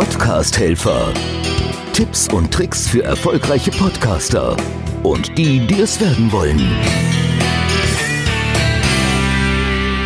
Podcast-Helfer. Tipps und Tricks für erfolgreiche Podcaster und die, die es werden wollen.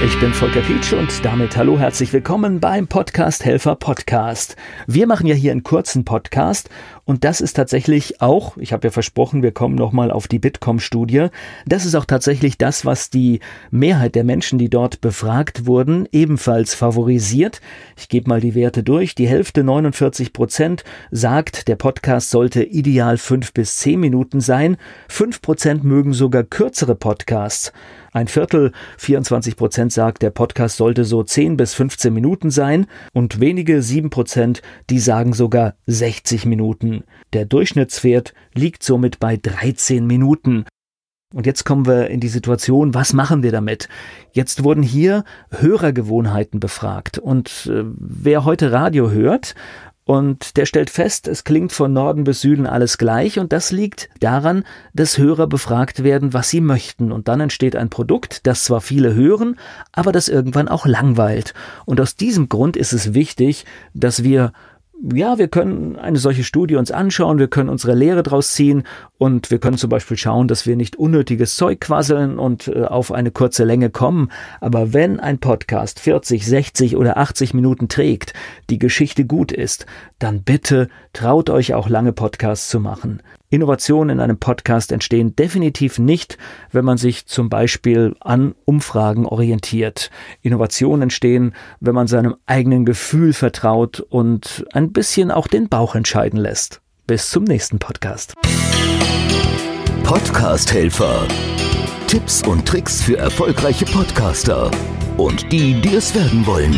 Ich bin Volker Pietsch und damit hallo, herzlich willkommen beim Podcast Helfer Podcast. Wir machen ja hier einen kurzen Podcast und das ist tatsächlich auch, ich habe ja versprochen, wir kommen nochmal auf die Bitkom-Studie, das ist auch tatsächlich das, was die Mehrheit der Menschen, die dort befragt wurden, ebenfalls favorisiert. Ich gebe mal die Werte durch. Die Hälfte, 49 Prozent, sagt, der Podcast sollte ideal fünf bis zehn Minuten sein. Fünf Prozent mögen sogar kürzere Podcasts. Ein Viertel, 24 Prozent sagt, der Podcast sollte so 10 bis 15 Minuten sein und wenige 7 Prozent, die sagen sogar 60 Minuten. Der Durchschnittswert liegt somit bei 13 Minuten. Und jetzt kommen wir in die Situation, was machen wir damit? Jetzt wurden hier Hörergewohnheiten befragt. Und äh, wer heute Radio hört und der stellt fest, es klingt von Norden bis Süden alles gleich und das liegt daran, dass Hörer befragt werden, was sie möchten und dann entsteht ein Produkt, das zwar viele hören, aber das irgendwann auch langweilt. Und aus diesem Grund ist es wichtig, dass wir ja, wir können eine solche Studie uns anschauen, wir können unsere Lehre draus ziehen und wir können zum Beispiel schauen, dass wir nicht unnötiges Zeug quasseln und äh, auf eine kurze Länge kommen. Aber wenn ein Podcast 40, 60 oder 80 Minuten trägt, die Geschichte gut ist, dann bitte traut euch auch lange Podcasts zu machen. Innovationen in einem Podcast entstehen definitiv nicht, wenn man sich zum Beispiel an Umfragen orientiert. Innovationen entstehen, wenn man seinem eigenen Gefühl vertraut und ein bisschen auch den Bauch entscheiden lässt. Bis zum nächsten Podcast. Podcast-Helfer. Tipps und Tricks für erfolgreiche Podcaster und die, die es werden wollen.